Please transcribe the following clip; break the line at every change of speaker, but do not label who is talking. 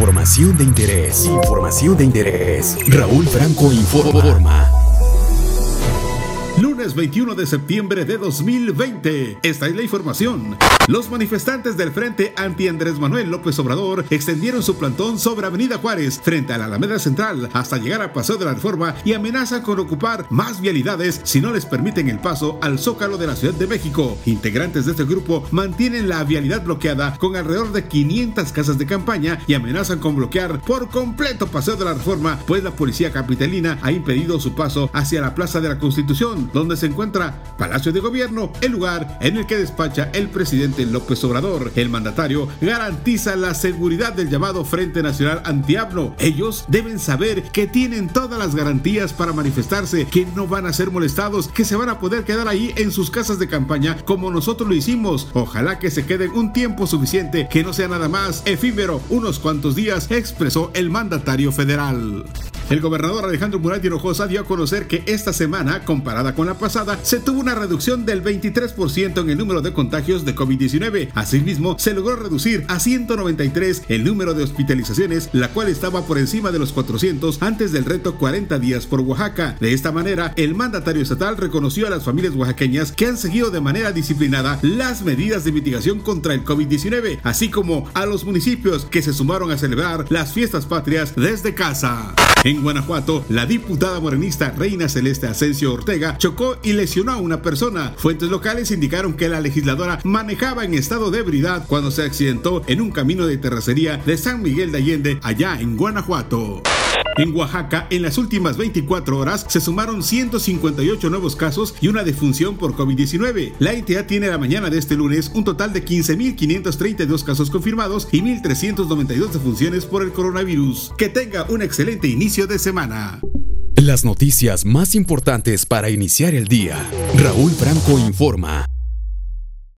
Información de interés. Información de interés. Raúl Franco informa.
Lunes 21 de septiembre de 2020. Esta es la información. Los manifestantes del Frente Anti Andrés Manuel López Obrador extendieron su plantón sobre Avenida Juárez frente a la Alameda Central hasta llegar a Paseo de la Reforma y amenazan con ocupar más vialidades si no les permiten el paso al Zócalo de la Ciudad de México. Integrantes de este grupo mantienen la vialidad bloqueada con alrededor de 500 casas de campaña y amenazan con bloquear por completo Paseo de la Reforma, pues la policía capitalina ha impedido su paso hacia la Plaza de la Constitución, donde se encuentra Palacio de Gobierno, el lugar en el que despacha el presidente López Obrador. El mandatario garantiza la seguridad del llamado Frente Nacional Antiablo. Ellos deben saber que tienen todas las garantías para manifestarse, que no van a ser molestados, que se van a poder quedar ahí en sus casas de campaña como nosotros lo hicimos. Ojalá que se queden un tiempo suficiente, que no sea nada más efímero, unos cuantos días, expresó el mandatario federal. El gobernador Alejandro Murat Hinojosa dio a conocer que esta semana, comparada con la pasada, se tuvo una reducción del 23% en el número de contagios de COVID-19. Asimismo, se logró reducir a 193 el número de hospitalizaciones, la cual estaba por encima de los 400 antes del reto 40 días por Oaxaca. De esta manera, el mandatario estatal reconoció a las familias oaxaqueñas que han seguido de manera disciplinada las medidas de mitigación contra el COVID-19, así como a los municipios que se sumaron a celebrar las fiestas patrias desde casa. En Guanajuato, la diputada morenista Reina Celeste Asensio Ortega chocó y lesionó a una persona. Fuentes locales indicaron que la legisladora manejaba en estado de ebriedad cuando se accidentó en un camino de terracería de San Miguel de Allende, allá en Guanajuato. En Oaxaca, en las últimas 24 horas se sumaron 158 nuevos casos y una defunción por COVID-19. La entidad tiene la mañana de este lunes un total de 15.532 casos confirmados y 1.392 defunciones por el coronavirus. Que tenga un excelente inicio de semana.
Las noticias más importantes para iniciar el día. Raúl Franco informa.